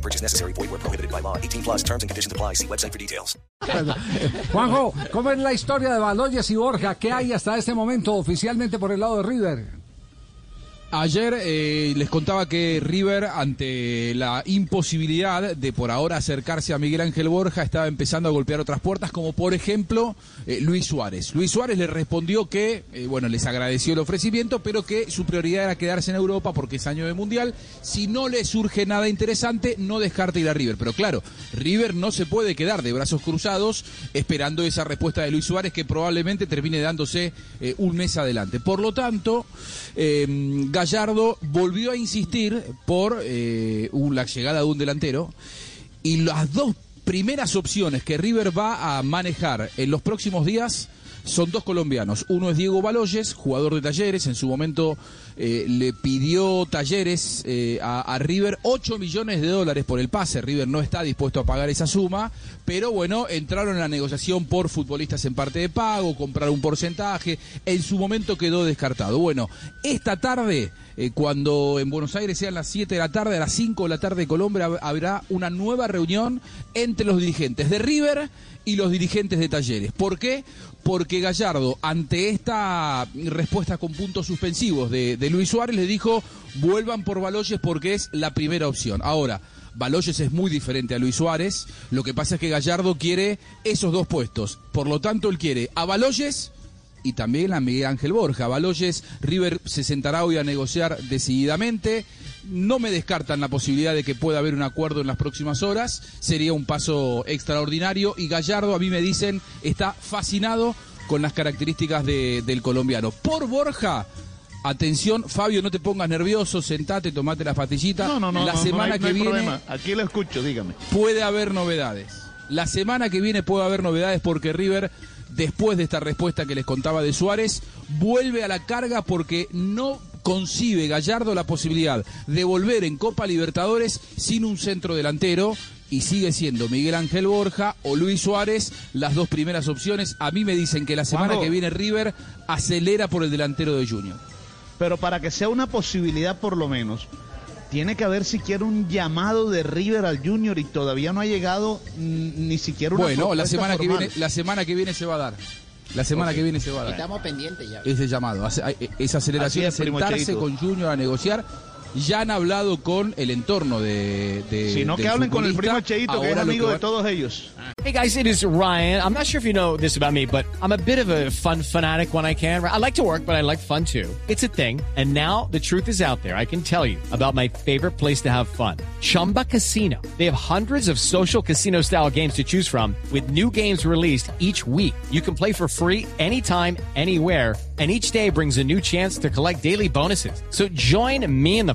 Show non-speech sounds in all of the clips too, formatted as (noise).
No purchase necessary. Void where prohibited by law. 18 plus terms and conditions apply. See website for details. (laughs) Juanjo, ¿cómo es la historia de Baloyes y Borja? ¿Qué hay hasta este momento oficialmente por el lado de River? Ayer eh, les contaba que River, ante la imposibilidad de por ahora acercarse a Miguel Ángel Borja, estaba empezando a golpear otras puertas, como por ejemplo eh, Luis Suárez. Luis Suárez le respondió que, eh, bueno, les agradeció el ofrecimiento, pero que su prioridad era quedarse en Europa porque es año de Mundial. Si no le surge nada interesante, no descarta ir a River. Pero claro, River no se puede quedar de brazos cruzados esperando esa respuesta de Luis Suárez que probablemente termine dándose un mes adelante. Por lo tanto, Gallardo volvió a insistir por eh, la llegada de un delantero y las dos primeras opciones que River va a manejar en los próximos días son dos colombianos. Uno es Diego Baloyes, jugador de Talleres. En su momento eh, le pidió Talleres eh, a, River 8 millones de dólares por el pase. River no está dispuesto a pagar esa suma. Pero bueno, entraron en la negociación por futbolistas en parte de pago, comprar un porcentaje. En su momento quedó descartado. Bueno, esta tarde. Eh, cuando en Buenos Aires sean las 7 de la tarde, a las 5 de la tarde de Colombia habrá una nueva reunión entre los dirigentes de River y los dirigentes de Talleres. ¿Por qué? Porque Gallardo, ante esta respuesta con puntos suspensivos de, Luis Suárez, le dijo, vuelvan por Baloyes porque es la primera opción. Ahora, Baloyes es muy diferente a Luis Suárez, lo que pasa es que Gallardo quiere esos dos puestos. Por lo tanto, él quiere a Baloyes y también a Miguel Ángel Borja. Baloyes, River se sentará hoy a negociar decididamente. No me descartan la posibilidad de que pueda haber un acuerdo en las próximas horas. Sería un paso extraordinario. Y Gallardo, a mí me dicen, está fascinado con las características del colombiano. Por Borja, Atención, Fabio, no te pongas nervioso, sentate, tomate las pastillitas. No, no, no. La semana que viene. Problema. Aquí lo escucho, dígame. Puede haber novedades. La semana que viene puede haber novedades porque River después de esta respuesta que les contaba de Suárez, vuelve a la carga porque no concibe Gallardo la posibilidad de volver en Copa Libertadores sin un centro delantero y sigue siendo Miguel Ángel Borja o Luis Suárez las dos primeras opciones. A mí me dicen que la semana que viene River acelera por el delantero de Junior. Pero para que sea una posibilidad por lo menos, tiene que haber siquiera un llamado de River al Junior y todavía no ha llegado ni siquiera una Bueno, la semana que viene la semana que viene se va a dar. La semana que viene se va a dar. Estamos pendientes ya. Ese llamado, esa aceleración, es, sentarse con Junior a negociar ya han hablado con el entorno de. de si no, que hablen con el primo Cheito, que es amigo de todos ellos. Hey guys, it is Ryan. I'm not sure if you know this about me, but I'm a bit of a fun fanatic when I can. I like to work, but I like fun too. It's a thing. And now the truth is out there. I can tell you about my favorite place to have fun Chumba Casino. They have hundreds of social casino style games to choose from, with new games released each week. You can play for free anytime, anywhere and each day brings a new chance to collect daily bonuses. So join me in the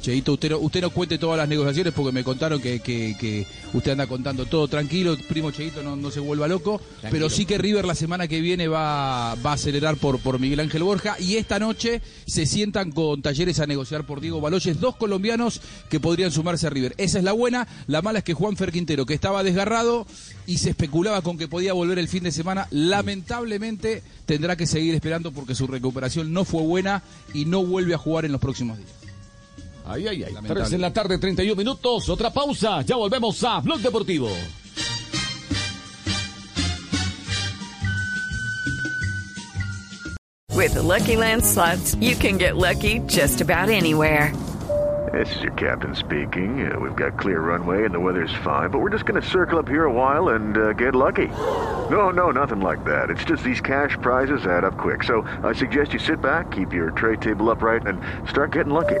Cheito, usted no, usted no cuente todas las negociaciones porque me contaron que, que, usted anda contando todo. Tranquilo, primo Cheito no, no se vuelva loco, pero sí que River la semana que viene va, va a acelerar por, por Miguel Ángel Borja. Y esta noche se sientan con talleres a negociar por Diego Baloyes, dos colombianos que podrían sumarse a River. Esa es la buena, la mala es que Juan Ferquintero, que estaba desgarrado y se especulaba con que podía volver el fin de semana, lamentablemente tendrá que seguir esperando porque su recuperación no fue buena y no vuelve a jugar en los próximos días. Ay, ay, ay. Tres en la tarde, 31 minutos. Otra pausa. Ya volvemos a Blog Deportivo. With the Lucky Land slots, you can get lucky just about anywhere. This is your captain speaking. Uh, we've got clear runway and the weather's fine, but we're just going to circle up here a while and uh, get lucky. No, no, nothing like that. It's just these cash prizes add up quick. So I suggest you sit back, keep your tray table upright, and start getting lucky.